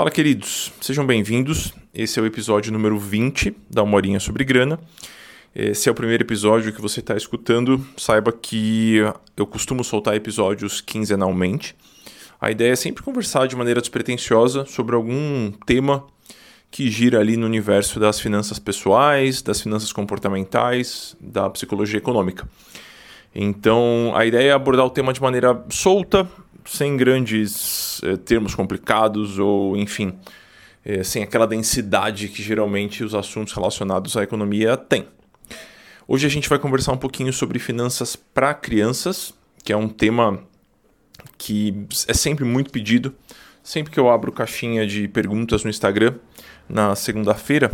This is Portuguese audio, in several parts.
Fala, queridos, sejam bem-vindos. Esse é o episódio número 20 da Uma Horinha sobre Grana. Esse é o primeiro episódio que você está escutando. Saiba que eu costumo soltar episódios quinzenalmente. A ideia é sempre conversar de maneira despretensiosa sobre algum tema que gira ali no universo das finanças pessoais, das finanças comportamentais, da psicologia econômica. Então, a ideia é abordar o tema de maneira solta, sem grandes eh, termos complicados ou, enfim, eh, sem aquela densidade que geralmente os assuntos relacionados à economia têm. Hoje a gente vai conversar um pouquinho sobre finanças para crianças, que é um tema que é sempre muito pedido. Sempre que eu abro caixinha de perguntas no Instagram, na segunda-feira,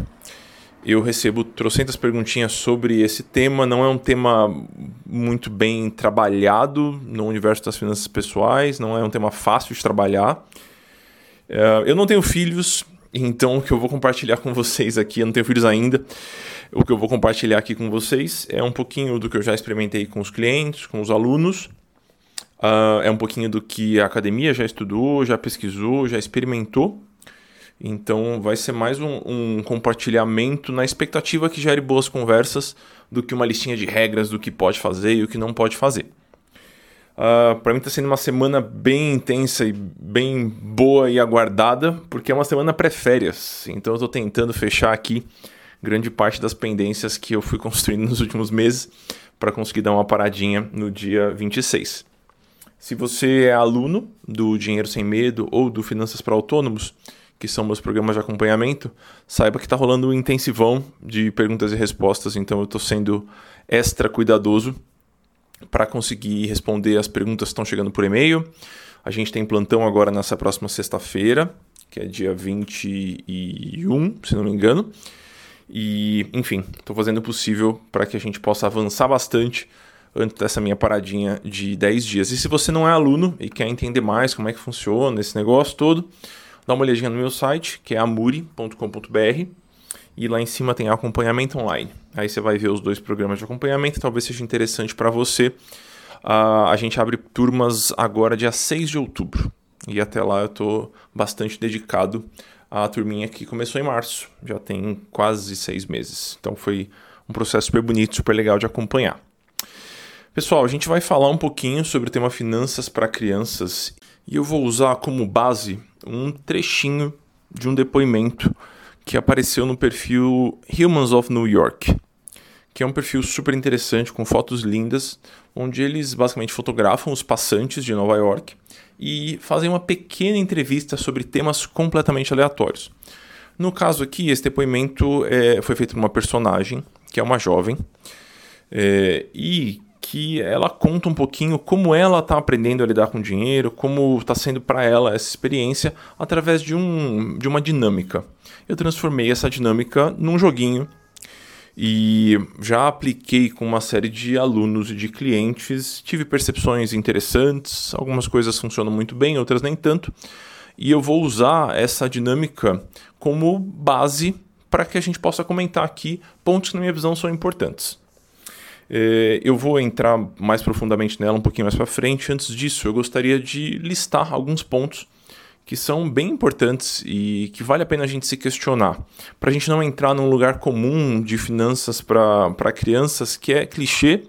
eu recebo trocentas perguntinhas sobre esse tema. Não é um tema muito bem trabalhado no universo das finanças pessoais, não é um tema fácil de trabalhar. Uh, eu não tenho filhos, então o que eu vou compartilhar com vocês aqui, eu não tenho filhos ainda, o que eu vou compartilhar aqui com vocês é um pouquinho do que eu já experimentei com os clientes, com os alunos. Uh, é um pouquinho do que a academia já estudou, já pesquisou, já experimentou então vai ser mais um, um, compartilhamento na expectativa que gere boas conversas do que uma listinha de regras do que pode fazer e o que não pode fazer. Uh, ah, para mim está sendo uma semana bem intensa e bem boa e aguardada, porque é uma semana pré-férias. Então eu estou tentando fechar aqui grande parte das pendências que eu fui construindo nos últimos meses para conseguir dar uma paradinha no dia 26. Se você é aluno do Dinheiro Sem Medo ou do Finanças para Autônomos, que são meus programas de acompanhamento, saiba que está rolando um intensivão de perguntas e respostas, então eu estou sendo extra cuidadoso para conseguir responder as perguntas que estão chegando por e-mail. A gente tem plantão agora nessa próxima sexta-feira, que é dia 21, se não me engano. E, enfim, estou fazendo o possível para que a gente possa avançar bastante antes dessa minha paradinha de 10 dias. E se você não é aluno e quer entender mais como é que funciona esse negócio todo, dá uma olhadinha no meu site, que é amuri.com.br, e lá em cima tem acompanhamento online. Aí você vai ver os dois programas de acompanhamento, talvez seja interessante para você. Uh, a gente abre turmas agora dia 6 de outubro. E até lá eu estou bastante dedicado à turminha que começou em março. Já tem quase seis meses. Então foi um processo super bonito, super legal de acompanhar. Pessoal, a gente vai falar um pouquinho sobre o tema finanças para crianças e eu vou usar como base um trechinho de um depoimento que apareceu no perfil Humans of New York, que é um perfil super interessante com fotos lindas, onde eles basicamente fotografam os passantes de Nova York e fazem uma pequena entrevista sobre temas completamente aleatórios. No caso aqui, esse depoimento é, foi feito por uma personagem, que é uma jovem, é, e que ela conta um pouquinho como ela está aprendendo a lidar com dinheiro, como está sendo para ela essa experiência através de, um, de uma dinâmica. Eu transformei essa dinâmica num joguinho e já apliquei com uma série de alunos e de clientes. Tive percepções interessantes, algumas coisas funcionam muito bem, outras nem tanto. E eu vou usar essa dinâmica como base para que a gente possa comentar aqui pontos que, na minha visão, são importantes. É, eu vou entrar mais profundamente nela um pouquinho mais para frente. Antes disso, eu gostaria de listar alguns pontos que são bem importantes e que vale a pena a gente se questionar. Para a gente não entrar num lugar comum de finanças para crianças que é clichê,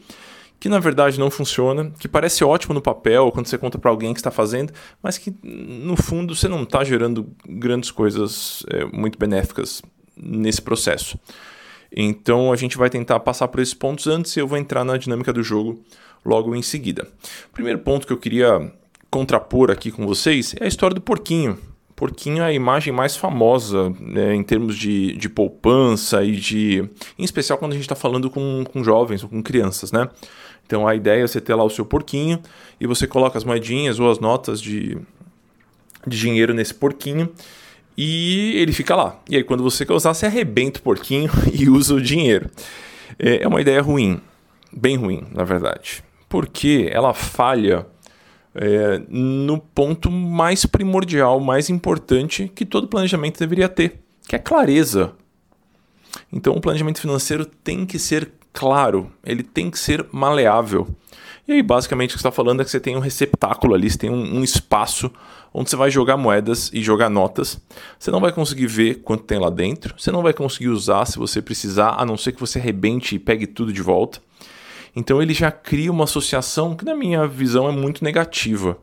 que na verdade não funciona, que parece ótimo no papel quando você conta para alguém que está fazendo, mas que no fundo você não está gerando grandes coisas é, muito benéficas nesse processo. Então a gente vai tentar passar por esses pontos antes e eu vou entrar na dinâmica do jogo logo em seguida. O primeiro ponto que eu queria contrapor aqui com vocês é a história do porquinho. Porquinho é a imagem mais famosa né, em termos de, de poupança e de. Em especial quando a gente está falando com, com jovens ou com crianças, né? Então a ideia é você ter lá o seu porquinho e você coloca as moedinhas ou as notas de, de dinheiro nesse porquinho e ele fica lá. E aí, quando você quer usar, você arrebenta o porquinho e usa o dinheiro. É, é uma ideia ruim, bem ruim, na verdade, porque ela falha é, no ponto mais primordial, mais importante que todo planejamento deveria ter, que é clareza. Então, o planejamento financeiro tem que ser claro, ele tem que ser maleável. E aí, basicamente, o que você está falando é que você tem um receptáculo ali, você tem um, um, espaço onde você vai jogar moedas e jogar notas. Você não vai conseguir ver quanto tem lá dentro, você não vai conseguir usar se você precisar, a não ser que você arrebente e pegue tudo de volta. Então ele já cria uma associação que, na minha visão, é muito negativa.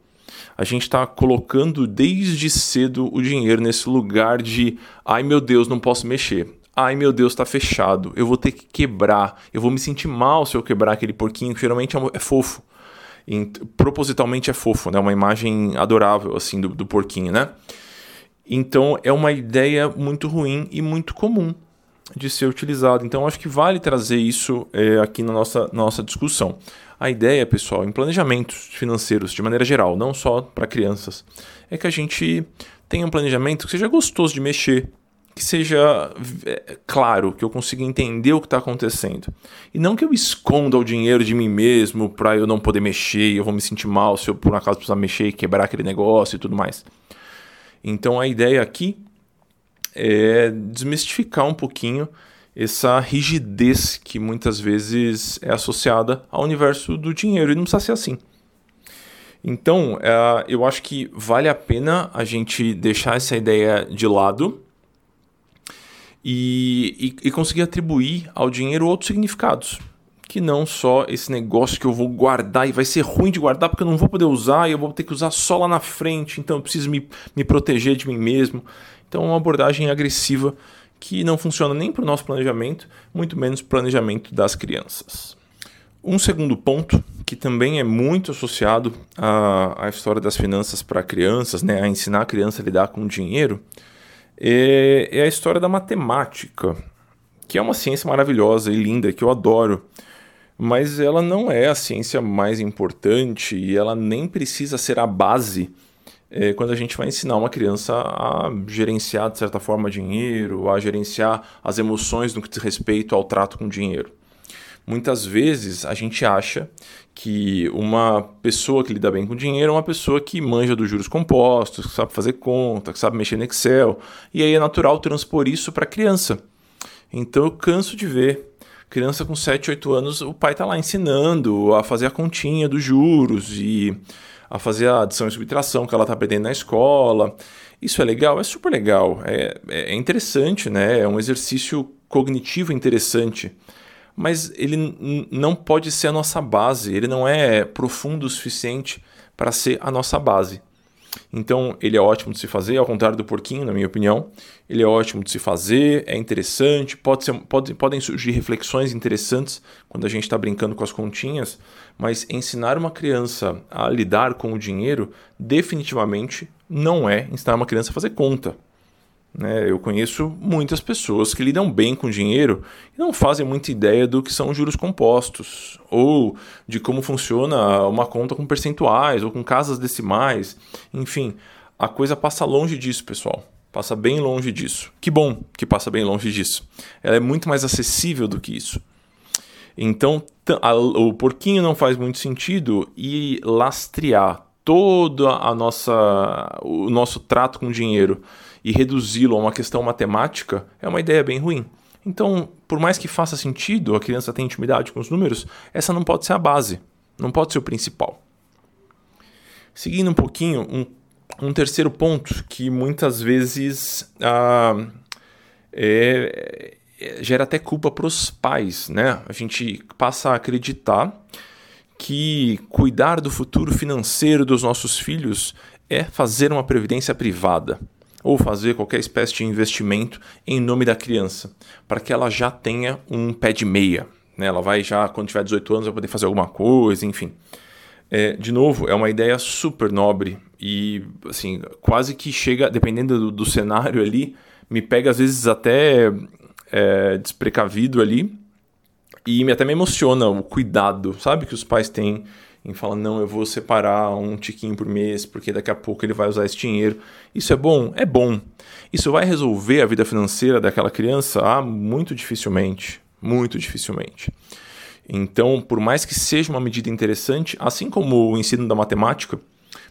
A gente está colocando desde cedo o dinheiro nesse lugar de ai meu Deus, não posso mexer. Ai meu Deus, está fechado. Eu vou ter que quebrar. Eu vou me sentir mal se eu quebrar aquele porquinho, que geralmente é, é fofo. E, propositalmente é fofo, né? Uma imagem adorável assim do, do porquinho, né? Então é uma ideia muito ruim e muito comum de ser utilizado. Então, acho que vale trazer isso é, aqui na nossa, nossa discussão. A ideia, pessoal, em planejamentos financeiros de maneira geral, não só para crianças, é que a gente tenha um planejamento que seja gostoso de mexer, que seja é, claro, que eu consiga entender o que está acontecendo. E não que eu esconda o dinheiro de mim mesmo para eu não poder mexer eu vou me sentir mal se eu por acaso precisar mexer e quebrar aquele negócio e tudo mais. Então a ideia aqui é desmistificar um pouquinho essa rigidez que muitas vezes é associada ao universo do dinheiro e não precisa ser assim. Então, é, eu acho que vale a pena a gente deixar essa ideia de lado e, e, e conseguir atribuir ao dinheiro outros significados que não só esse negócio que eu vou guardar e vai ser ruim de guardar porque eu não vou poder usar e eu vou ter que usar só lá na frente, então eu preciso me, me proteger de mim mesmo. Então, uma abordagem agressiva que não funciona nem para o nosso planejamento, muito menos planejamento das crianças. Um segundo ponto, que também é muito associado à, à história das finanças para crianças, né, a ensinar a criança a lidar com dinheiro, é, é a história da matemática, que é uma ciência maravilhosa e linda que eu adoro mas ela não é a ciência mais importante e ela nem precisa ser a base é, quando a gente vai ensinar uma criança a gerenciar, de certa forma, dinheiro, a gerenciar as emoções no que diz respeito ao trato com dinheiro. Muitas vezes a gente acha que uma pessoa que lida bem com dinheiro é uma pessoa que manja dos juros compostos, que sabe fazer conta, que sabe mexer no Excel, e aí é natural transpor isso para criança. Então eu canso de ver criança com 7, 8 anos, o pai está lá ensinando a fazer a continha dos juros e a fazer a adição e subtração que ela está aprendendo na escola. Isso é legal? É super legal. É, é interessante, né? É um exercício cognitivo interessante. Mas ele não pode ser a nossa base, ele não é profundo o suficiente para ser a nossa base. Então, ele é ótimo de se fazer, ao contrário do porquinho, na minha opinião. Ele é ótimo de se fazer, é interessante, pode ser, pode, podem surgir reflexões interessantes quando a gente está brincando com as continhas, mas ensinar uma criança a lidar com o dinheiro definitivamente não é ensinar uma criança a fazer conta. Né? Eu conheço muitas pessoas que lidam bem com dinheiro e não fazem muita ideia do que são juros compostos, ou de como funciona uma conta com percentuais, ou com casas decimais. Enfim, a coisa passa longe disso, pessoal. Passa bem longe disso. Que bom que passa bem longe disso. Ela é muito mais acessível do que isso. Então, a, o porquinho não faz muito sentido e lastrear todo a nossa, o nosso trato com o dinheiro e reduzi-lo a uma questão matemática é uma ideia bem ruim. Então, por mais que faça sentido, a criança tem intimidade com os números, essa não pode ser a base, não pode ser o principal. Seguindo um pouquinho, um, um terceiro ponto que muitas vezes ah, é, é, gera até culpa para os pais, né? A gente passa a acreditar que cuidar do futuro financeiro dos nossos filhos é fazer uma previdência privada ou fazer qualquer espécie de investimento em nome da criança, para que ela já tenha um pé de meia. Né? Ela vai já, quando tiver 18 anos, vai poder fazer alguma coisa, enfim. É, de novo, é uma ideia super nobre e, assim, quase que chega, dependendo do, do cenário ali, me pega às vezes até é, desprecavido ali e até me emociona o cuidado, sabe, que os pais têm em falar, não, eu vou separar um tiquinho por mês, porque daqui a pouco ele vai usar esse dinheiro. Isso é bom? É bom. Isso vai resolver a vida financeira daquela criança? Ah, muito dificilmente. Muito dificilmente. Então, por mais que seja uma medida interessante, assim como o ensino da matemática,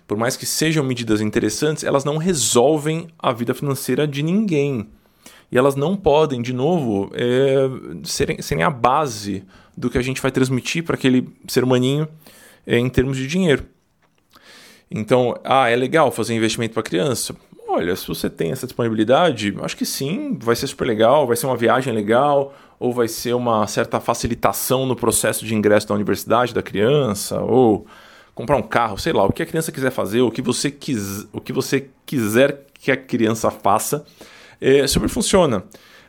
por mais que sejam medidas interessantes, elas não resolvem a vida financeira de ninguém. E elas não podem, de novo, é, serem, serem a base do que a gente vai transmitir para aquele ser humaninho em termos de dinheiro. Então, ah, é legal fazer investimento para criança. Olha, se você tem essa disponibilidade, acho que sim, vai ser super legal, vai ser uma viagem legal, ou vai ser uma certa facilitação no processo de ingresso da universidade da criança, ou comprar um carro, sei lá, o que a criança quiser fazer, o que você, quis, o que você quiser que a criança faça, é, super funciona.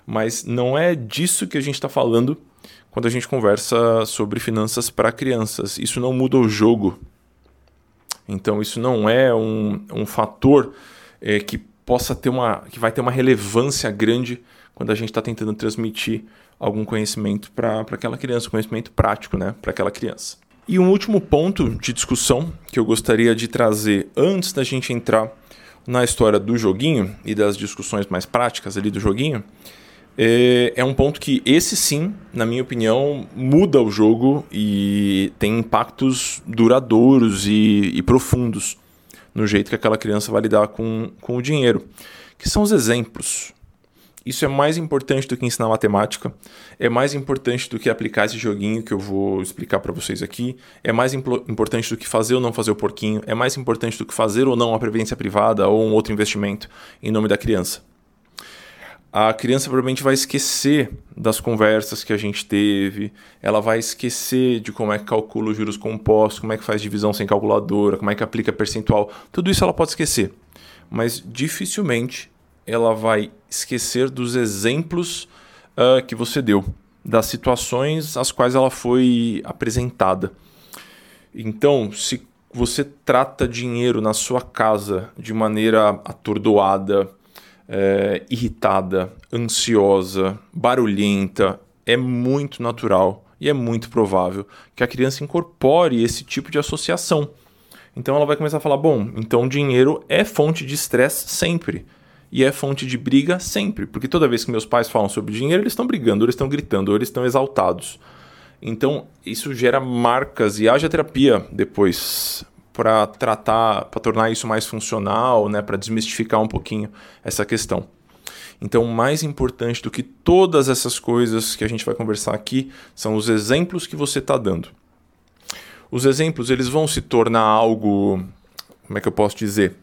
Mas não é disso que a gente está falando quando a gente conversa sobre finanças para crianças. Isso não muda o jogo. Então, isso não é um, um fator é, que possa ter uma. que vai ter uma relevância grande quando a gente está tentando transmitir algum conhecimento para aquela criança, conhecimento prático né, para aquela criança. E um último ponto de discussão que eu gostaria de trazer antes da gente entrar na história do joguinho e das discussões mais práticas ali do joguinho é, é, um ponto que esse sim, na minha opinião, muda o jogo e tem impactos duradouros e, e profundos no jeito que aquela criança vai lidar com, com o dinheiro, que são os exemplos. Isso é mais importante do que ensinar matemática, é mais importante do que aplicar esse joguinho que eu vou explicar para vocês aqui, é mais importante do que fazer ou não fazer o porquinho, é mais importante do que fazer ou não uma previdência privada ou um outro investimento em nome da criança a criança provavelmente vai esquecer das conversas que a gente teve, ela vai esquecer de como é que calcula os juros compostos, como é que faz divisão sem calculadora, como é que aplica percentual, tudo isso ela pode esquecer. Mas dificilmente ela vai esquecer dos exemplos uh, que você deu, das situações às quais ela foi apresentada. Então, se você trata dinheiro na sua casa de maneira atordoada, é, irritada, ansiosa, barulhenta, é muito natural e é muito provável que a criança incorpore esse tipo de associação. Então ela vai começar a falar: bom, então dinheiro é fonte de estresse sempre. E é fonte de briga sempre. Porque toda vez que meus pais falam sobre dinheiro, eles estão brigando, ou eles estão gritando, ou eles estão exaltados. Então isso gera marcas e haja terapia depois para tratar, para tornar isso mais funcional, né, para desmistificar um pouquinho essa questão. Então, mais importante do que todas essas coisas que a gente vai conversar aqui são os exemplos que você está dando. Os exemplos eles vão se tornar algo, como é que eu posso dizer,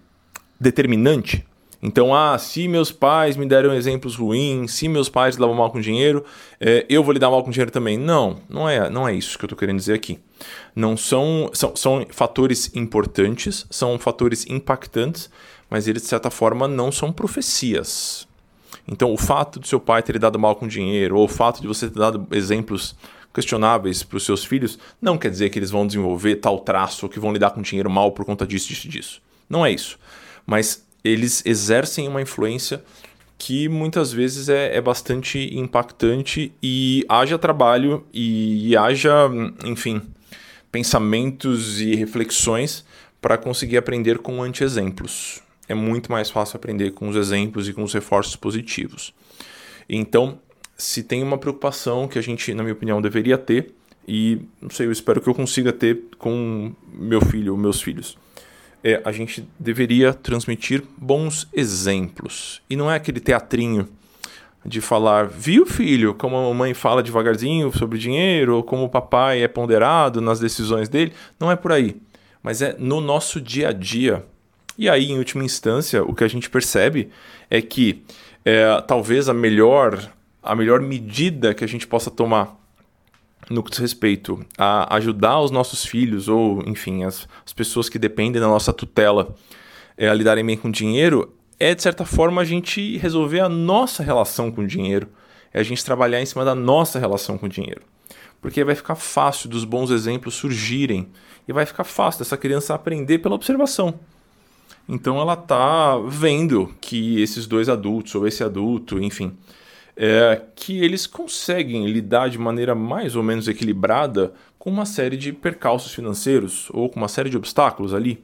determinante então, ah, se meus pais me deram exemplos ruins, se meus pais lidavam mal com dinheiro, é, eu vou lidar mal com dinheiro também. Não, não é, não é isso que eu estou querendo dizer aqui. Não são, são, são fatores importantes, são fatores impactantes, mas eles, de certa forma, não são profecias. Então, o fato de seu pai ter lidado mal com dinheiro, ou o fato de você ter dado exemplos questionáveis para os seus filhos, não quer dizer que eles vão desenvolver tal traço ou que vão lidar com dinheiro mal por conta disso, disso, disso. Não é isso. Mas eles exercem uma influência que muitas vezes é, é bastante impactante e haja trabalho e, e haja, enfim, pensamentos e reflexões para conseguir aprender com anti-exemplos. É muito mais fácil aprender com os exemplos e com os reforços positivos. Então, se tem uma preocupação que a gente, na minha opinião, deveria ter, e não sei, eu espero que eu consiga ter com meu filho ou meus filhos é, a gente deveria transmitir bons exemplos. E não é aquele teatrinho de falar, viu filho, como a mamãe fala devagarzinho sobre dinheiro, ou como o papai é ponderado nas decisões dele. Não é por aí. Mas é no nosso dia a dia. E aí, em última instância, o que a gente percebe é que é, talvez a melhor, a melhor medida que a gente possa tomar no que diz respeito a ajudar os nossos filhos, ou enfim, as, as pessoas que dependem da nossa tutela é, a lidarem bem com dinheiro, é de certa forma a gente resolver a nossa relação com o dinheiro. É a gente trabalhar em cima da nossa relação com o dinheiro. Porque vai ficar fácil dos bons exemplos surgirem e vai ficar fácil dessa criança aprender pela observação. Então ela tá vendo que esses dois adultos ou esse adulto, enfim, é, que eles conseguem lidar de maneira mais ou menos equilibrada com uma série de percalços financeiros ou com uma série de obstáculos ali.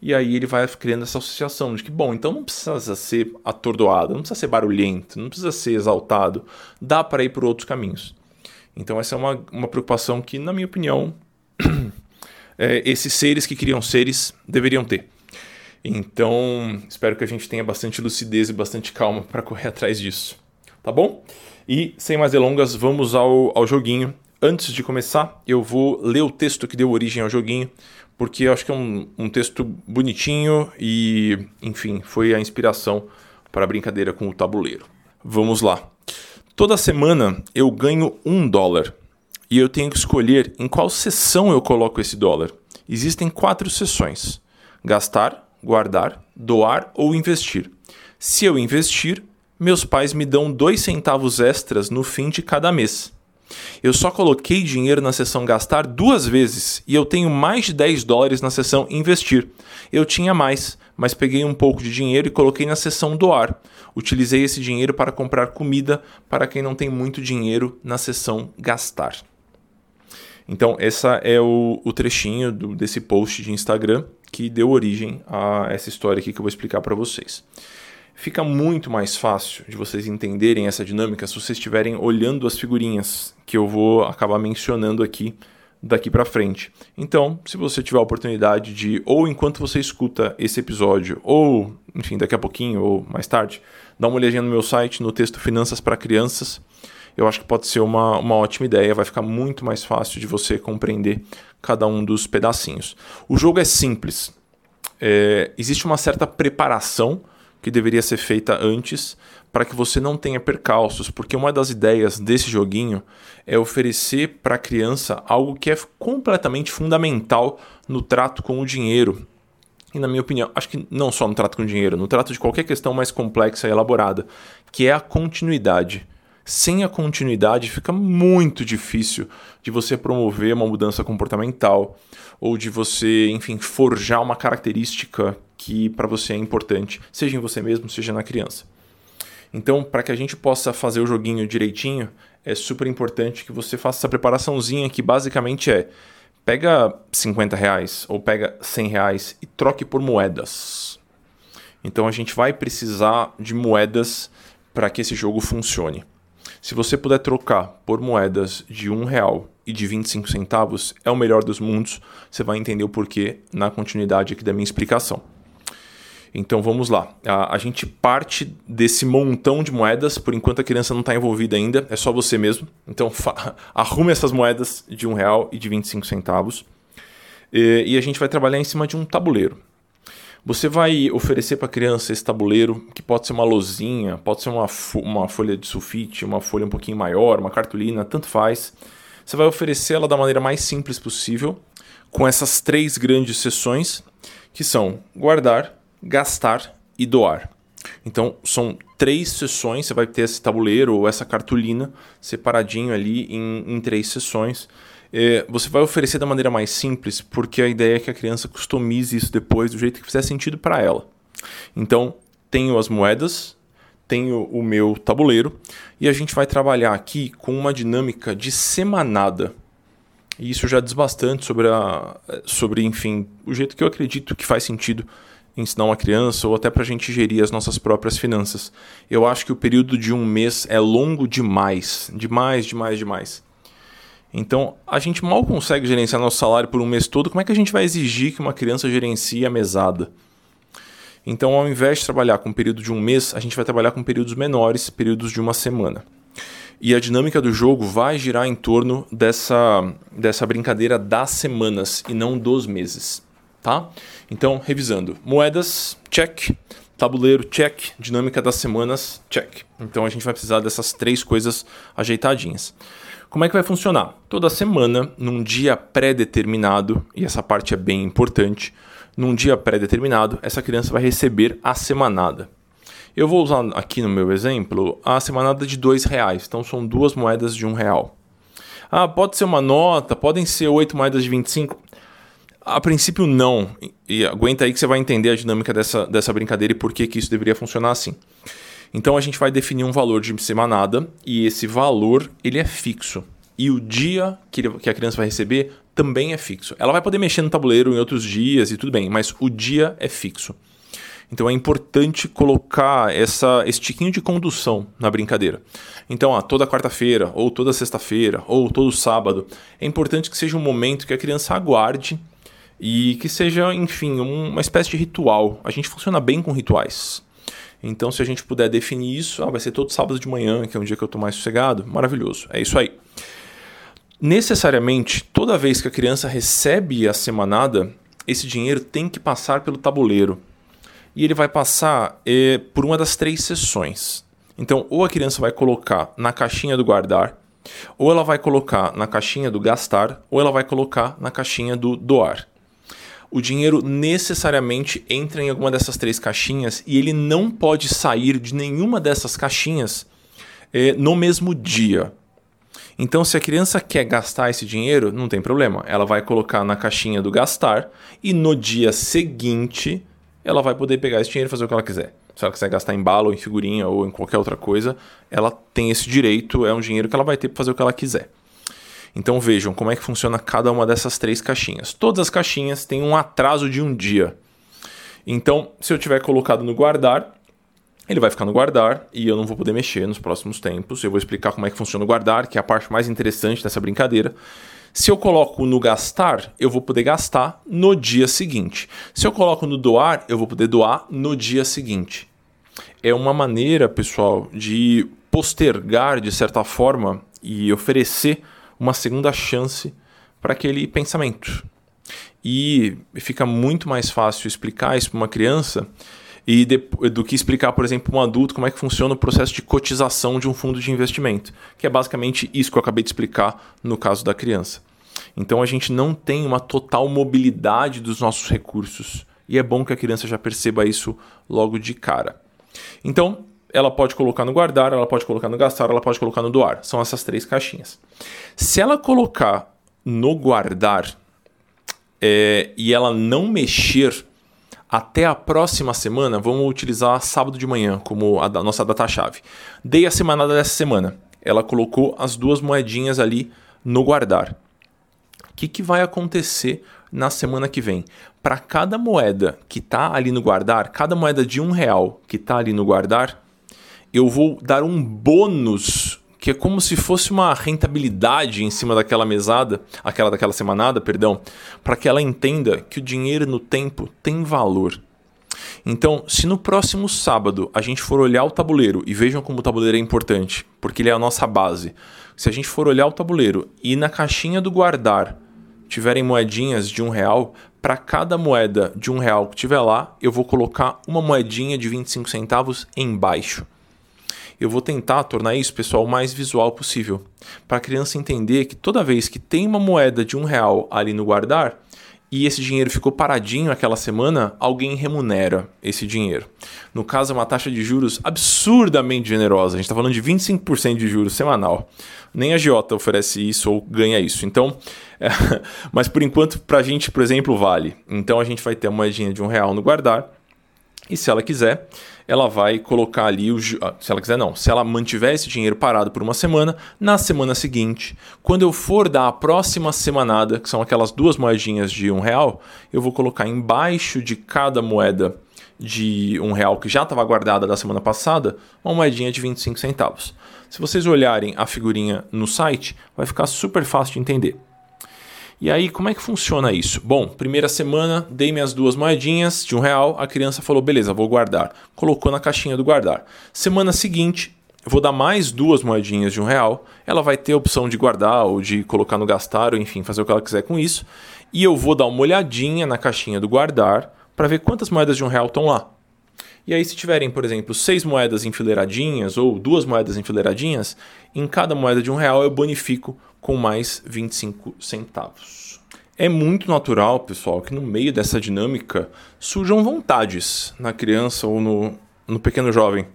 E aí ele vai criando essa associação de que, bom, então não precisa ser atordoado, não precisa ser barulhento, não precisa ser exaltado, dá para ir por outros caminhos. Então essa é uma, uma preocupação que, na minha opinião, é, esses seres que criam seres deveriam ter. Então espero que a gente tenha bastante lucidez e bastante calma para correr atrás disso tá bom? E sem mais delongas, vamos ao, ao joguinho. Antes de começar, eu vou ler o texto que deu origem ao joguinho, porque eu acho que é um, um texto bonitinho e, enfim, foi a inspiração para a brincadeira com o tabuleiro. Vamos lá. Toda semana eu ganho um dólar e eu tenho que escolher em qual sessão eu coloco esse dólar. Existem quatro sessões: gastar, guardar, doar ou investir. Se eu investir, meus pais me dão dois centavos extras no fim de cada mês. Eu só coloquei dinheiro na seção gastar duas vezes e eu tenho mais de 10 dólares na seção investir. Eu tinha mais, mas peguei um pouco de dinheiro e coloquei na seção doar. Utilizei esse dinheiro para comprar comida para quem não tem muito dinheiro na seção gastar. Então, essa é o, o trechinho do, desse post de Instagram que deu origem a essa história aqui que eu vou explicar para vocês. Fica muito mais fácil de vocês entenderem essa dinâmica se vocês estiverem olhando as figurinhas que eu vou acabar mencionando aqui daqui para frente. Então, se você tiver a oportunidade de, ou enquanto você escuta esse episódio, ou, enfim, daqui a pouquinho ou mais tarde, dá uma olhadinha no meu site, no texto Finanças para Crianças. Eu acho que pode ser uma, uma ótima ideia, vai ficar muito mais fácil de você compreender cada um dos pedacinhos. O jogo é simples. É, existe uma certa preparação que deveria ser feita antes para que você não tenha percalços, porque uma das ideias desse joguinho é oferecer para a criança algo que é completamente fundamental no trato com o dinheiro. E na minha opinião, acho que não só no trato com o dinheiro, no trato de qualquer questão mais complexa e elaborada, que é a continuidade. Sem a continuidade fica muito difícil de você promover uma mudança comportamental ou de você, enfim, forjar uma característica que para você é importante, seja em você mesmo, seja na criança. Então, para que a gente possa fazer o joguinho direitinho, é super importante que você faça essa preparaçãozinha que basicamente é pega 50 reais ou pega 100 reais e troque por moedas. Então a gente vai precisar de moedas para que esse jogo funcione. Se você puder trocar por moedas de um real e de 25 centavos, é o melhor dos mundos. Você vai entender o porquê na continuidade aqui da minha explicação. Então vamos lá. A, a gente parte desse montão de moedas, por enquanto a criança não está envolvida ainda, é só você mesmo. Então arrume essas moedas de um real e de 25 centavos. E, e a gente vai trabalhar em cima de um tabuleiro. Você vai oferecer para a criança esse tabuleiro, que pode ser uma lozinha, pode ser uma, uma folha de sulfite, uma folha um pouquinho maior, uma cartolina, tanto faz. Você vai oferecer ela da maneira mais simples possível, com essas três grandes seções, que são guardar, gastar e doar. Então, são três sessões, você vai ter esse tabuleiro ou essa cartolina separadinho ali em, em três sessões. É, você vai oferecer da maneira mais simples, porque a ideia é que a criança customize isso depois do jeito que fizer sentido para ela. Então, tenho as moedas, tenho o meu tabuleiro, e a gente vai trabalhar aqui com uma dinâmica de semanada. E isso já diz bastante sobre, a, sobre enfim, o jeito que eu acredito que faz sentido ensinar uma criança ou até para a gente gerir as nossas próprias finanças. Eu acho que o período de um mês é longo demais, demais, demais, demais. Então, a gente mal consegue gerenciar nosso salário por um mês todo, como é que a gente vai exigir que uma criança gerencie a mesada? Então, ao invés de trabalhar com um período de um mês, a gente vai trabalhar com períodos menores, períodos de uma semana. E a dinâmica do jogo vai girar em torno dessa, dessa brincadeira das semanas e não dos meses tá? Então, revisando. Moedas, check. Tabuleiro, check. Dinâmica das semanas, check. Então, a gente vai precisar dessas três coisas ajeitadinhas. Como é que vai funcionar? Toda semana, num dia pré-determinado, e essa parte é bem importante, num dia pré-determinado, essa criança vai receber a semanada. Eu vou usar aqui no meu exemplo a semanada de dois reais, então são duas moedas de um real. Ah, pode ser uma nota, podem ser oito moedas de 25. A princípio, não. E aguenta aí que você vai entender a dinâmica dessa, dessa brincadeira e por que, que isso deveria funcionar assim. Então a gente vai definir um valor de semanada e esse valor ele é fixo. E o dia que, ele, que a criança vai receber também é fixo. Ela vai poder mexer no tabuleiro em outros dias e tudo bem, mas o dia é fixo. Então é importante colocar essa, esse tiquinho de condução na brincadeira. Então, ah, toda quarta-feira, ou toda sexta-feira, ou todo sábado, é importante que seja um momento que a criança aguarde e que seja, enfim, uma espécie de ritual. A gente funciona bem com rituais. Então, se a gente puder definir isso, ah, vai ser todo sábado de manhã, que é um dia que eu estou mais sossegado, maravilhoso. É isso aí. Necessariamente, toda vez que a criança recebe a semanada, esse dinheiro tem que passar pelo tabuleiro. E ele vai passar é, por uma das três sessões. Então, ou a criança vai colocar na caixinha do guardar, ou ela vai colocar na caixinha do gastar, ou ela vai colocar na caixinha do doar. O dinheiro necessariamente entra em alguma dessas três caixinhas e ele não pode sair de nenhuma dessas caixinhas é, no mesmo dia. Então, se a criança quer gastar esse dinheiro, não tem problema. Ela vai colocar na caixinha do gastar e no dia seguinte ela vai poder pegar esse dinheiro e fazer o que ela quiser. Se ela quiser gastar em bala ou em figurinha ou em qualquer outra coisa, ela tem esse direito, é um dinheiro que ela vai ter para fazer o que ela quiser. Então vejam como é que funciona cada uma dessas três caixinhas. Todas as caixinhas têm um atraso de um dia. Então, se eu tiver colocado no guardar, ele vai ficar no guardar e eu não vou poder mexer nos próximos tempos. Eu vou explicar como é que funciona o guardar, que é a parte mais interessante dessa brincadeira. Se eu coloco no gastar, eu vou poder gastar no dia seguinte. Se eu coloco no doar, eu vou poder doar no dia seguinte. É uma maneira, pessoal, de postergar de certa forma e oferecer uma segunda chance para aquele pensamento. E fica muito mais fácil explicar isso para uma criança e de, do que explicar, por exemplo, para um adulto como é que funciona o processo de cotização de um fundo de investimento, que é basicamente isso que eu acabei de explicar no caso da criança. Então a gente não tem uma total mobilidade dos nossos recursos e é bom que a criança já perceba isso logo de cara. Então, ela pode colocar no guardar, ela pode colocar no gastar, ela pode colocar no doar. São essas três caixinhas. Se ela colocar no guardar é, e ela não mexer até a próxima semana, vamos utilizar sábado de manhã como a nossa data-chave. Dei a semanada dessa semana. Ela colocou as duas moedinhas ali no guardar. O que, que vai acontecer na semana que vem? Para cada moeda que está ali no guardar, cada moeda de um real que está ali no guardar, eu vou dar um bônus que é como se fosse uma rentabilidade em cima daquela mesada, aquela daquela semanada, perdão, para que ela entenda que o dinheiro no tempo tem valor. Então, se no próximo sábado a gente for olhar o tabuleiro, e vejam como o tabuleiro é importante, porque ele é a nossa base. Se a gente for olhar o tabuleiro e na caixinha do guardar tiverem moedinhas de um real, para cada moeda de um real que tiver lá, eu vou colocar uma moedinha de 25 centavos embaixo eu vou tentar tornar isso, pessoal, o mais visual possível. Para a criança entender que toda vez que tem uma moeda de um real ali no guardar, e esse dinheiro ficou paradinho aquela semana, alguém remunera esse dinheiro. No caso, é uma taxa de juros absurdamente generosa. A gente está falando de 25% de juros semanal. Nem a Giota oferece isso ou ganha isso. Então, é, mas por enquanto, para a gente, por exemplo, vale. Então a gente vai ter uma moedinha de um real no guardar. E se ela quiser, ela vai colocar ali o. Ah, se ela quiser, não. Se ela mantiver esse dinheiro parado por uma semana, na semana seguinte, quando eu for dar a próxima semanada, que são aquelas duas moedinhas de um real, eu vou colocar embaixo de cada moeda de um real que já estava guardada da semana passada, uma moedinha de 25 centavos. Se vocês olharem a figurinha no site, vai ficar super fácil de entender. E aí, como é que funciona isso? Bom, primeira semana, dei minhas duas moedinhas de um real, a criança falou, beleza, vou guardar. Colocou na caixinha do guardar. Semana seguinte, vou dar mais duas moedinhas de um real, ela vai ter a opção de guardar ou de colocar no gastar, ou enfim, fazer o que ela quiser com isso. E eu vou dar uma olhadinha na caixinha do guardar para ver quantas moedas de um real estão lá. E aí, se tiverem, por exemplo, seis moedas enfileiradinhas ou duas moedas enfileiradinhas, em cada moeda de um real eu bonifico com mais 25 centavos. É muito natural, pessoal, que no meio dessa dinâmica surjam vontades na criança ou no, no pequeno jovem.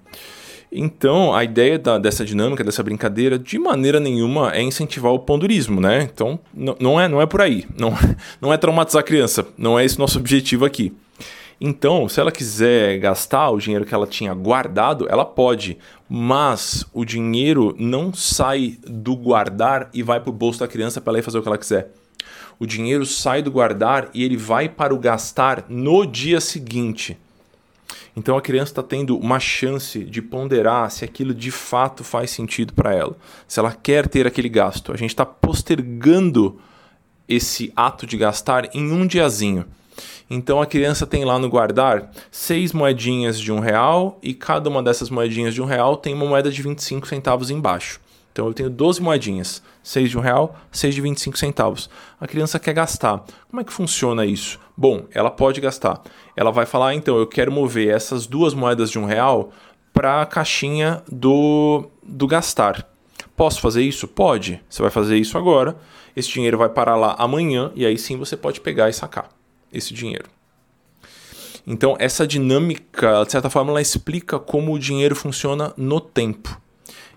Então, a ideia da, dessa dinâmica, dessa brincadeira, de maneira nenhuma é incentivar o pondurismo, né? Então, não é, não é por aí. Não, não é traumatizar a criança. Não é esse nosso objetivo aqui. Então, se ela quiser gastar o dinheiro que ela tinha guardado, ela pode, mas o dinheiro não sai do guardar e vai para o bolso da criança para ela ir fazer o que ela quiser. O dinheiro sai do guardar e ele vai para o gastar no dia seguinte. Então a criança está tendo uma chance de ponderar se aquilo de fato faz sentido para ela, se ela quer ter aquele gasto. A gente está postergando esse ato de gastar em um diazinho. Então a criança tem lá no guardar seis moedinhas de um real e cada uma dessas moedinhas de um real tem uma moeda de 25 centavos embaixo. Então eu tenho 12 moedinhas, 6 de um real, 6 de 25 centavos. A criança quer gastar. Como é que funciona isso? Bom, ela pode gastar. Ela vai falar, ah, então, eu quero mover essas duas moedas de um real para a caixinha do, do gastar. Posso fazer isso? Pode. Você vai fazer isso agora. Esse dinheiro vai parar lá amanhã e aí sim você pode pegar e sacar esse dinheiro. Então, essa dinâmica, de certa forma, ela explica como o dinheiro funciona no tempo.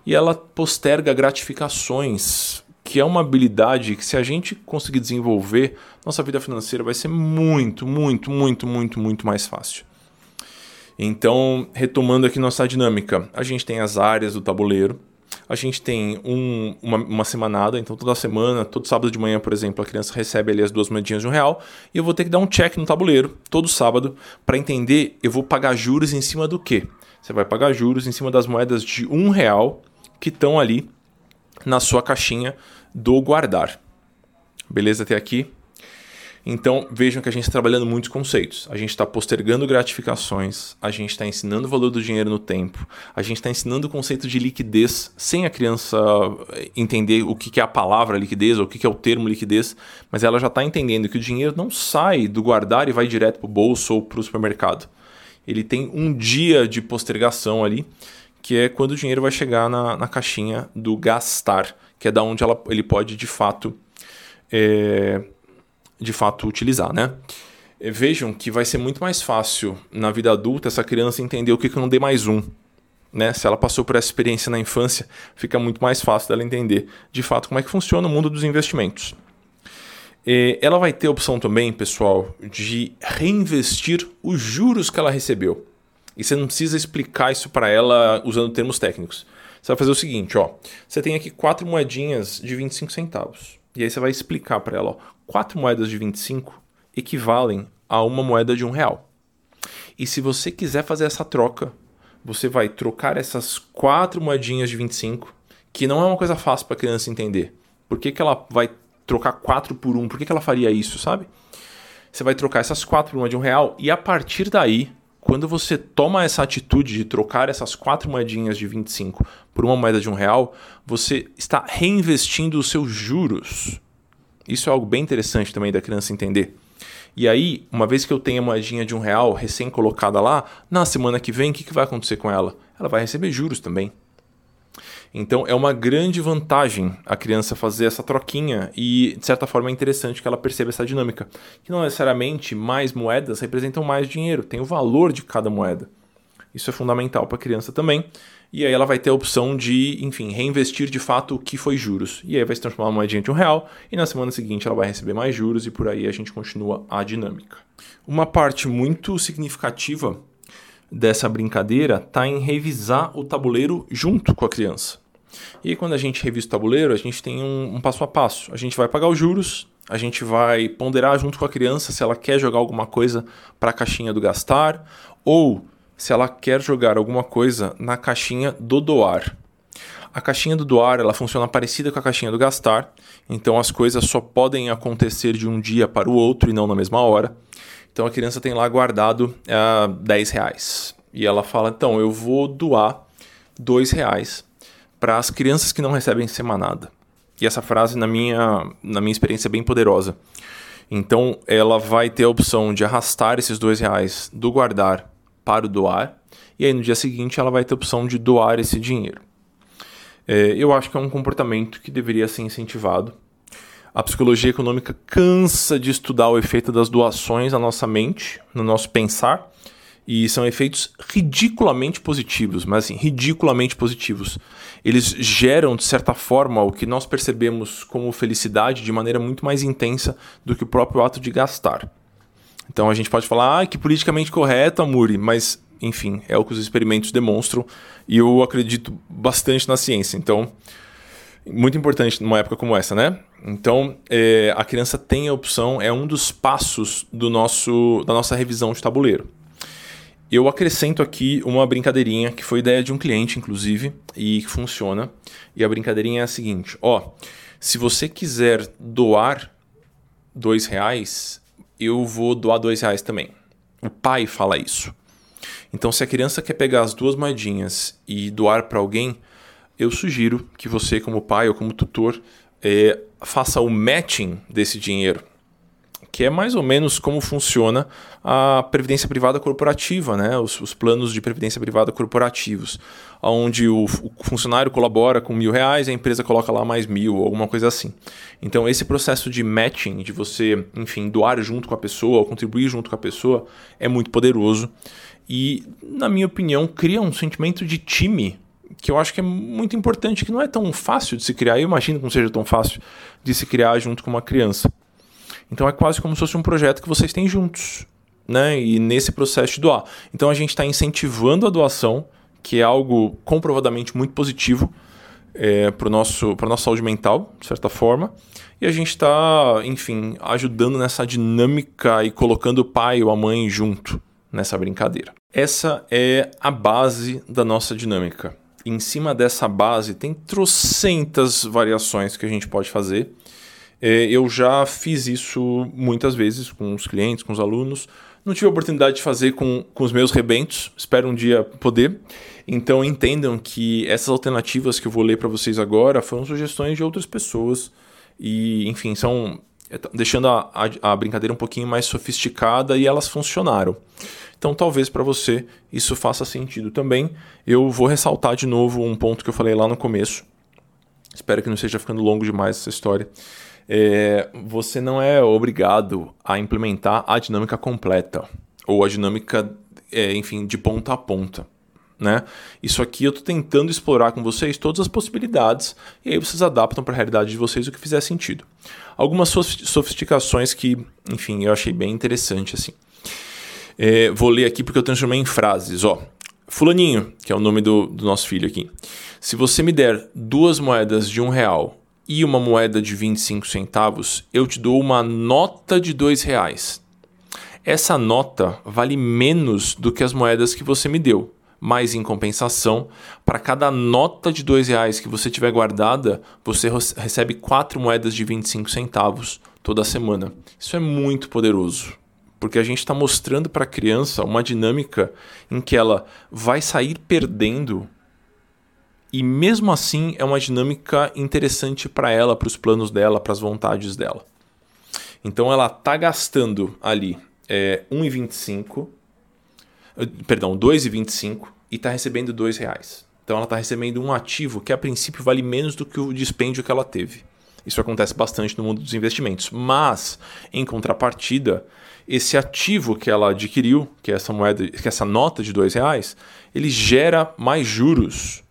E ela posterga gratificações, que é uma habilidade que, se a gente conseguir desenvolver, nossa vida financeira vai ser muito, muito, muito, muito, muito mais fácil. Então, retomando aqui nossa dinâmica, a gente tem as áreas do tabuleiro, a gente tem um, uma, uma, semanada, então toda semana, todo sábado de manhã, por exemplo, a criança recebe ali as duas moedinhas de um real e eu vou ter que dar um check no tabuleiro todo sábado para entender eu vou pagar juros em cima do quê? Você vai pagar juros em cima das moedas de um real que estão ali na sua caixinha do guardar. Beleza até aqui? Então vejam que a gente está trabalhando muitos conceitos. A gente está postergando gratificações, a gente está ensinando o valor do dinheiro no tempo, a gente está ensinando o conceito de liquidez sem a criança eh, entender o que é a palavra liquidez ou o que é o termo liquidez, mas ela já está entendendo que o dinheiro não sai do guardar e vai direto para o bolso ou para o supermercado. Ele tem um dia de postergação ali, que é quando o dinheiro vai chegar na, na caixinha do gastar, que é da onde ela, ele pode de fato. É, de fato utilizar, né? Vejam que vai ser muito mais fácil na vida adulta essa criança entender o que é um D mais um. Né? Se ela passou por essa experiência na infância, fica muito mais fácil dela entender de fato como é que funciona o mundo dos investimentos. Ela vai ter a opção também, pessoal, de reinvestir os juros que ela recebeu. E você não precisa explicar isso para ela usando termos técnicos. Você vai fazer o seguinte, ó. Você tem aqui quatro moedinhas de 25 centavos. E aí você vai explicar para ela, ó, quatro moedas de 25 equivalem a uma moeda de um real. E se você quiser fazer essa troca, você vai trocar essas quatro moedinhas de 25, que não é uma coisa fácil para a criança entender. Por que, que ela vai trocar quatro por um? Por que, que ela faria isso, sabe? Você vai trocar essas quatro por uma de um real e a partir daí, quando você toma essa atitude de trocar essas quatro moedinhas de 25 por uma moeda de um real, você está reinvestindo os seus juros isso é algo bem interessante também da criança entender. E aí, uma vez que eu tenho a moedinha de um real recém colocada lá, na semana que vem, o que, que vai acontecer com ela? Ela vai receber juros também. Então é uma grande vantagem a criança fazer essa troquinha e, de certa forma, é interessante que ela perceba essa dinâmica. Que não necessariamente mais moedas representam mais dinheiro, tem o valor de cada moeda. Isso é fundamental para a criança também e aí ela vai ter a opção de, enfim, reinvestir de fato o que foi juros. E aí vai se transformar uma moedinha de um real, e na semana seguinte ela vai receber mais juros, e por aí a gente continua a dinâmica. Uma parte muito significativa dessa brincadeira está em revisar o tabuleiro junto com a criança. E quando a gente revisa o tabuleiro, a gente tem um, um passo a passo. A gente vai pagar os juros, a gente vai ponderar junto com a criança se ela quer jogar alguma coisa para a caixinha do gastar, ou se ela quer jogar alguma coisa na caixinha do doar. A caixinha do doar ela funciona parecida com a caixinha do gastar, então as coisas só podem acontecer de um dia para o outro e não na mesma hora. Então a criança tem lá guardado uh, 10 reais e ela fala: então eu vou doar 2 reais para as crianças que não recebem semanada. E essa frase, na minha, na minha experiência, é bem poderosa. Então ela vai ter a opção de arrastar esses dois reais do guardar para o doar, e aí no dia seguinte ela vai ter a opção de doar esse dinheiro. É, eu acho que é um comportamento que deveria ser incentivado. A psicologia econômica cansa de estudar o efeito das doações na nossa mente, no nosso pensar, e são efeitos ridiculamente positivos, mas assim, ridiculamente positivos. Eles geram, de certa forma, o que nós percebemos como felicidade de maneira muito mais intensa do que o próprio ato de gastar. Então a gente pode falar, ah, que politicamente correto, Amuri, mas enfim, é o que os experimentos demonstram e eu acredito bastante na ciência. Então, muito importante numa época como essa, né? Então, é, a criança tem a opção, é um dos passos do nosso, da nossa revisão de tabuleiro. Eu acrescento aqui uma brincadeirinha que foi ideia de um cliente, inclusive, e que funciona. E a brincadeirinha é a seguinte: ó, se você quiser doar dois reais, eu vou doar dois reais também. O pai fala isso. Então, se a criança quer pegar as duas moedinhas e doar para alguém, eu sugiro que você, como pai ou como tutor, é, faça o matching desse dinheiro que é mais ou menos como funciona a previdência privada corporativa, né? os, os planos de previdência privada corporativos, onde o, o, funcionário colabora com mil reais e a empresa coloca lá mais mil, alguma coisa assim. Então, esse processo de matching, de você, enfim, doar junto com a pessoa, ou contribuir junto com a pessoa, é muito poderoso e, na minha opinião, cria um sentimento de time que eu acho que é muito importante, que não é tão fácil de se criar. Eu imagino que não seja tão fácil de se criar junto com uma criança. Então é quase como se fosse um projeto que vocês têm juntos, né? E nesse processo de doar. Então a gente está incentivando a doação, que é algo comprovadamente muito positivo é, para a nossa saúde mental, de certa forma. E a gente está, enfim, ajudando nessa dinâmica e colocando o pai ou a mãe junto nessa brincadeira. Essa é a base da nossa dinâmica. Em cima dessa base tem trocentas variações que a gente pode fazer. É, eu já fiz isso muitas vezes com os clientes, com os alunos. Não tive a oportunidade de fazer com, com os meus rebentos, espero um dia poder. Então entendam que essas alternativas que eu vou ler para vocês agora foram sugestões de outras pessoas e, enfim, são é, deixando a, a, a brincadeira um pouquinho mais sofisticada e elas funcionaram. Então talvez para você isso faça sentido também. Eu vou ressaltar de novo um ponto que eu falei lá no começo. Espero que não esteja ficando longo demais essa história é, você não é obrigado a implementar a dinâmica completa ou a dinâmica, é, enfim, de ponta a ponta. Né? Isso aqui eu estou tentando explorar com vocês todas as possibilidades e aí vocês adaptam para a realidade de vocês o que fizer sentido. Algumas sofisticações que, enfim, eu achei bem interessante assim. É, vou ler aqui porque eu transformei em frases. Ó, Fulaninho, que é o nome do, do nosso filho aqui. Se você me der duas moedas de um real e uma moeda de 25 centavos, eu te dou uma nota de dois reais. Essa nota vale menos do que as moedas que você me deu, mas em compensação, para cada nota de dois reais que você tiver guardada, você recebe quatro moedas de 25 centavos toda semana. Isso é muito poderoso porque a gente está mostrando para a criança uma dinâmica em que ela vai sair perdendo e mesmo assim é uma dinâmica interessante para ela, para os planos dela, para as vontades dela. Então ela está gastando ali é, 1,25, perdão, 2,25 e está recebendo R$ reais. Então ela está recebendo um ativo que a princípio vale menos do que o dispêndio que ela teve. Isso acontece bastante no mundo dos investimentos. Mas, em contrapartida, esse ativo que ela adquiriu, que é essa moeda, que é essa nota de dois reais, ele gera mais juros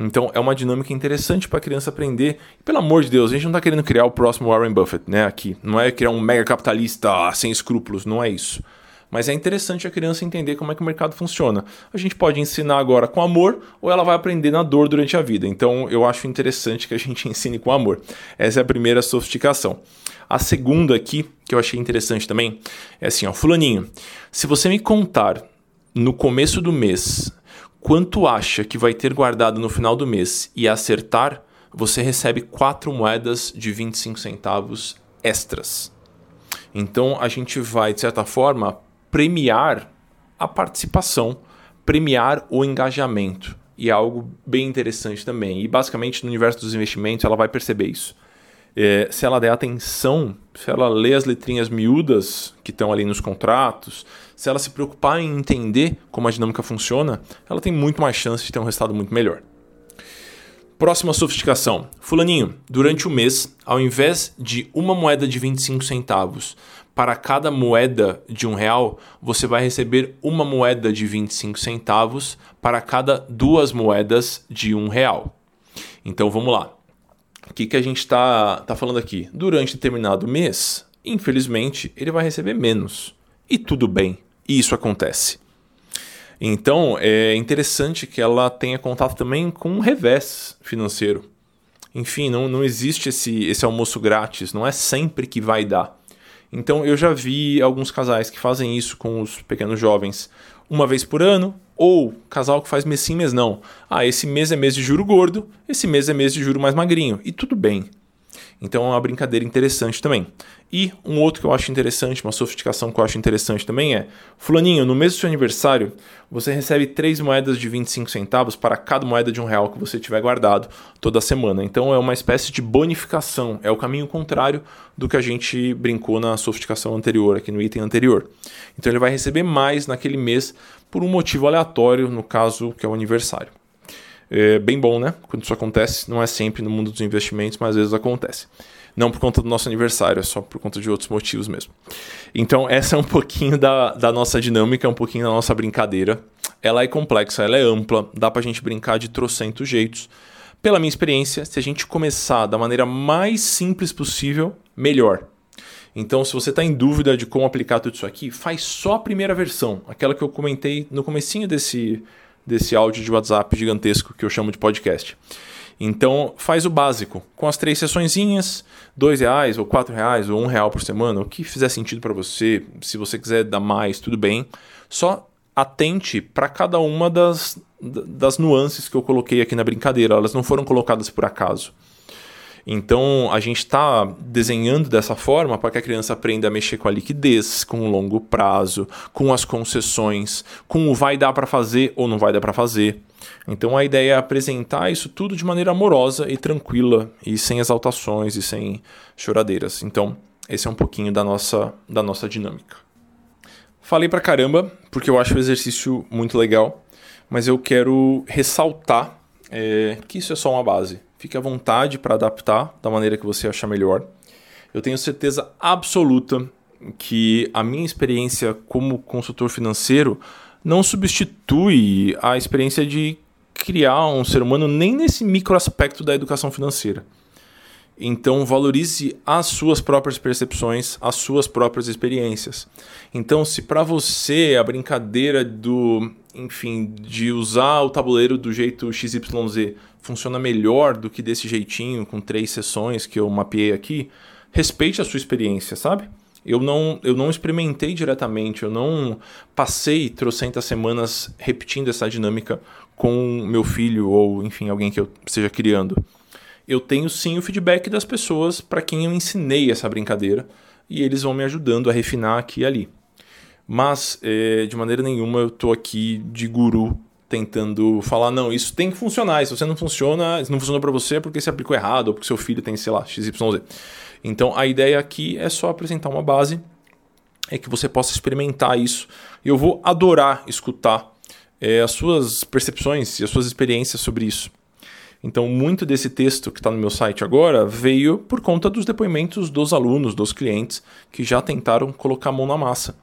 então é uma dinâmica interessante para a criança aprender. E, pelo amor de Deus, a gente não está querendo criar o próximo Warren Buffett, né? Aqui. Não é criar um mega capitalista sem escrúpulos, não é isso. Mas é interessante a criança entender como é que o mercado funciona. A gente pode ensinar agora com amor ou ela vai aprender na dor durante a vida. Então eu acho interessante que a gente ensine com amor. Essa é a primeira sofisticação. A segunda aqui, que eu achei interessante também, é assim, ó, fulaninho, se você me contar no começo do mês quanto acha que vai ter guardado no final do mês e acertar, você recebe quatro moedas de 25 centavos extras. Então a gente vai, de certa forma, premiar a participação, premiar o engajamento. E é algo bem interessante também. E basicamente no universo dos investimentos ela vai perceber isso. É, se ela der atenção, se ela ler as letrinhas miúdas que estão ali nos contratos, se ela se preocupar em entender como a dinâmica funciona, ela tem muito mais chance de ter um resultado muito melhor. Próxima sofisticação. Fulaninho, durante o mês, ao invés de uma moeda de 25 centavos para cada moeda de um real, você vai receber uma moeda de 25 centavos para cada duas moedas de um real. Então vamos lá. O que, que a gente está tá falando aqui? Durante determinado mês, infelizmente, ele vai receber menos. E tudo bem, isso acontece. Então é interessante que ela tenha contato também com um revés financeiro. Enfim, não, não existe esse, esse almoço grátis, não é sempre que vai dar. Então eu já vi alguns casais que fazem isso com os pequenos jovens uma vez por ano, ou casal que faz mês sim, mês não. Ah, esse mês é mês de juro gordo, esse mês é mês de juro mais magrinho. E tudo bem. Então é uma brincadeira interessante também. E um outro que eu acho interessante, uma sofisticação que eu acho interessante também é: Fulaninho, no mês do seu aniversário, você recebe três moedas de 25 centavos para cada moeda de um real que você tiver guardado toda semana. Então é uma espécie de bonificação, é o caminho contrário do que a gente brincou na sofisticação anterior, aqui no item anterior. Então ele vai receber mais naquele mês por um motivo aleatório, no caso que é o aniversário. É bem bom, né? Quando isso acontece, não é sempre no mundo dos investimentos, mas às vezes acontece. Não por conta do nosso aniversário, é só por conta de outros motivos mesmo. Então, essa é um pouquinho da, da nossa dinâmica, um pouquinho da nossa brincadeira. Ela é complexa, ela é ampla, dá pra gente brincar de trocentos jeitos. Pela minha experiência, se a gente começar da maneira mais simples possível, melhor. Então, se você está em dúvida de como aplicar tudo isso aqui, faz só a primeira versão, aquela que eu comentei no comecinho desse, desse áudio de WhatsApp gigantesco que eu chamo de podcast. Então faz o básico, com as três sessõezinhas, dois reais ou quatro reais ou um real por semana, o que fizer sentido para você. Se você quiser dar mais, tudo bem. Só atente para cada uma das, das nuances que eu coloquei aqui na brincadeira. Elas não foram colocadas por acaso. Então a gente está desenhando dessa forma para que a criança aprenda a mexer com a liquidez, com o longo prazo, com as concessões, com o vai dar para fazer ou não vai dar para fazer. Então a ideia é apresentar isso tudo de maneira amorosa e tranquila e sem exaltações e sem choradeiras. Então esse é um pouquinho da nossa, da nossa dinâmica. Falei pra caramba porque eu acho o exercício muito legal, mas eu quero ressaltar é, que isso é só uma base. Fique à vontade para adaptar da maneira que você achar melhor. Eu tenho certeza absoluta que a minha experiência como consultor financeiro não substitui a experiência de criar um ser humano nem nesse micro aspecto da educação financeira. Então valorize as suas próprias percepções, as suas próprias experiências. Então, se para você a brincadeira do, enfim, de usar o tabuleiro do jeito XYZ funciona melhor do que desse jeitinho, com três sessões que eu mapeei aqui, respeite a sua experiência, sabe? Eu não, eu não experimentei diretamente, eu não passei trocentas semanas repetindo essa dinâmica com meu filho ou, enfim, alguém que eu esteja criando. Eu tenho sim o feedback das pessoas para quem eu ensinei essa brincadeira e eles vão me ajudando a refinar aqui e ali. Mas, é, de maneira nenhuma, eu estou aqui de guru tentando falar, não, isso tem que funcionar. Se você não funciona, se não funciona para você é porque você aplicou errado ou porque seu filho tem, sei lá, XYZ. Então a ideia aqui é só apresentar uma base, é que você possa experimentar isso. Eu vou adorar escutar é, as suas percepções e as suas experiências sobre isso. Então, muito desse texto que está no meu site agora veio por conta dos depoimentos dos alunos, dos clientes, que já tentaram colocar a mão na massa.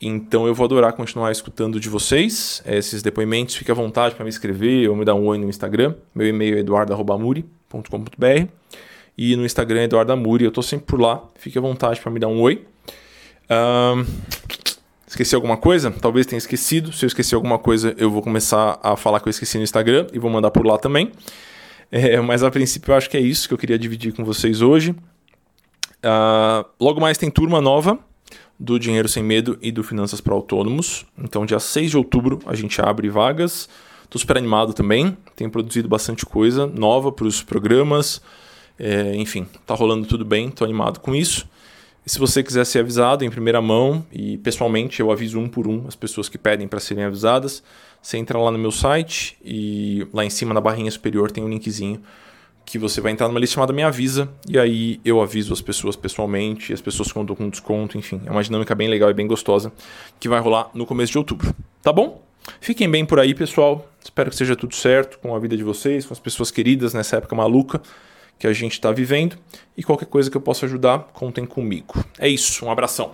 Então eu vou adorar continuar escutando de vocês esses depoimentos. Fique à vontade para me escrever ou me dar um oi no Instagram. Meu e-mail é eduardamuri.com.br e no Instagram é eduardamuri. Eu estou sempre por lá. Fique à vontade para me dar um oi. Um, esqueci alguma coisa? Talvez tenha esquecido. Se eu esqueci alguma coisa, eu vou começar a falar que eu esqueci no Instagram e vou mandar por lá também. É, mas a princípio eu acho que é isso que eu queria dividir com vocês hoje. Uh, logo mais tem turma nova do Dinheiro Sem Medo e do Finanças para Autônomos. Então, dia 6 de outubro, a gente abre vagas. Estou super animado também. Tenho produzido bastante coisa nova para os programas. É, enfim, tá rolando tudo bem. Estou animado com isso. E se você quiser ser avisado em primeira mão, e pessoalmente eu aviso um por um as pessoas que pedem para serem avisadas, você entra lá no meu site e lá em cima na barrinha superior tem um linkzinho que você vai entrar numa lista chamada Me Avisa, e aí eu aviso as pessoas pessoalmente, as pessoas contam com desconto, enfim. É uma dinâmica bem legal e bem gostosa que vai rolar no começo de outubro. Tá bom? Fiquem bem por aí, pessoal. Espero que seja tudo certo com a vida de vocês, com as pessoas queridas nessa época maluca que a gente está vivendo. E qualquer coisa que eu possa ajudar, contem comigo. É isso, um abração.